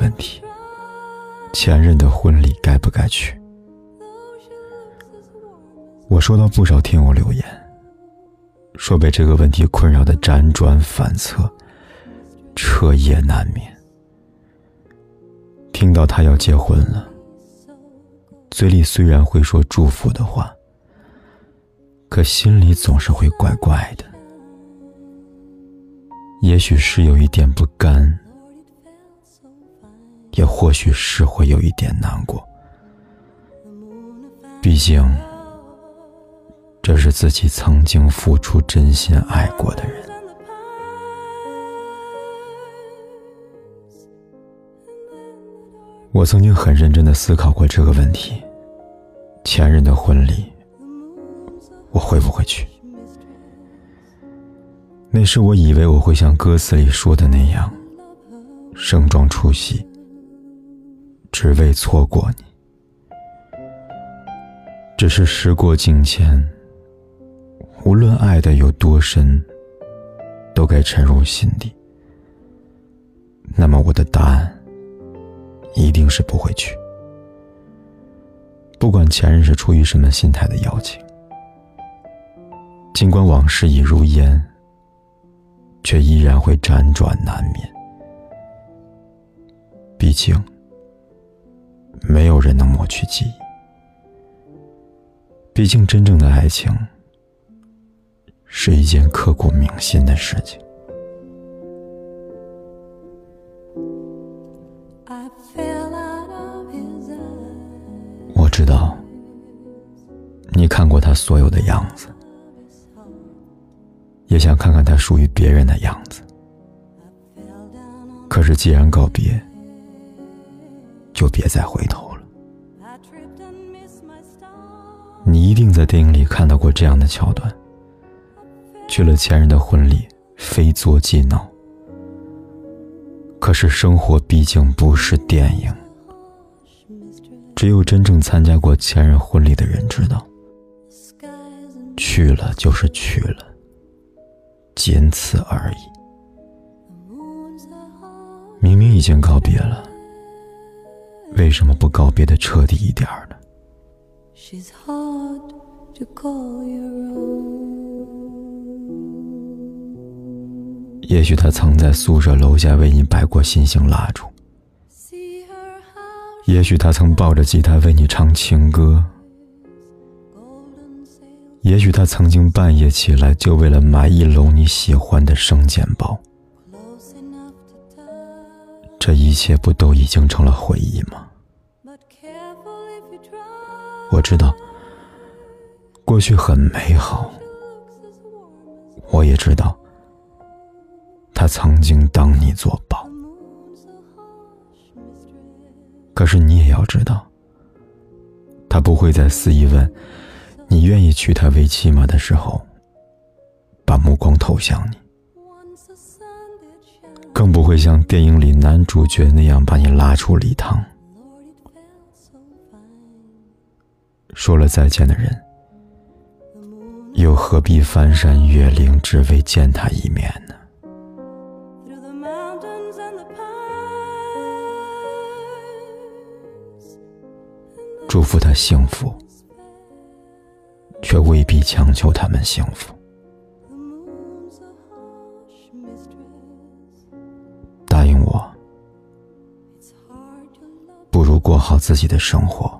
问题：前任的婚礼该不该去？我收到不少听友留言，说被这个问题困扰的辗转反侧，彻夜难眠。听到他要结婚了，嘴里虽然会说祝福的话，可心里总是会怪怪的。也许是有一点不甘，也或许是会有一点难过。毕竟，这是自己曾经付出真心爱过的人。我曾经很认真的思考过这个问题：前任的婚礼，我会不会去？那时我以为我会像歌词里说的那样，盛装出席，只为错过你。只是时过境迁，无论爱的有多深，都该沉入心底。那么我的答案，一定是不会去。不管前任是出于什么心态的邀请，尽管往事已如烟。却依然会辗转难眠。毕竟，没有人能抹去记忆。毕竟，真正的爱情是一件刻骨铭心的事情。我知道，你看过他所有的样子。也想看看他属于别人的样子，可是既然告别，就别再回头了。你一定在电影里看到过这样的桥段：去了前任的婚礼，非作即闹。可是生活毕竟不是电影，只有真正参加过前任婚礼的人知道，去了就是去了。仅此而已。明明已经告别了，为什么不告别的彻底一点呢？也许他曾在宿舍楼下为你摆过心形蜡烛，也许他曾抱着吉他为你唱情歌。也许他曾经半夜起来，就为了买一笼你喜欢的生煎包。这一切不都已经成了回忆吗？我知道，过去很美好。我也知道，他曾经当你做宝。可是你也要知道，他不会在肆意问。你愿意娶她为妻吗？的时候，把目光投向你，不会像电影里男主角那样把你拉出礼堂。说了再见的人，又何必翻山越岭只为见他一面呢？祝福他幸福。却未必强求他们幸福。过好自己的生活，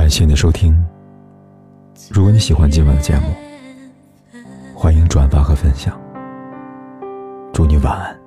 感谢你的收听。如果你喜欢今晚的节目，欢迎转发和分享。祝你晚安。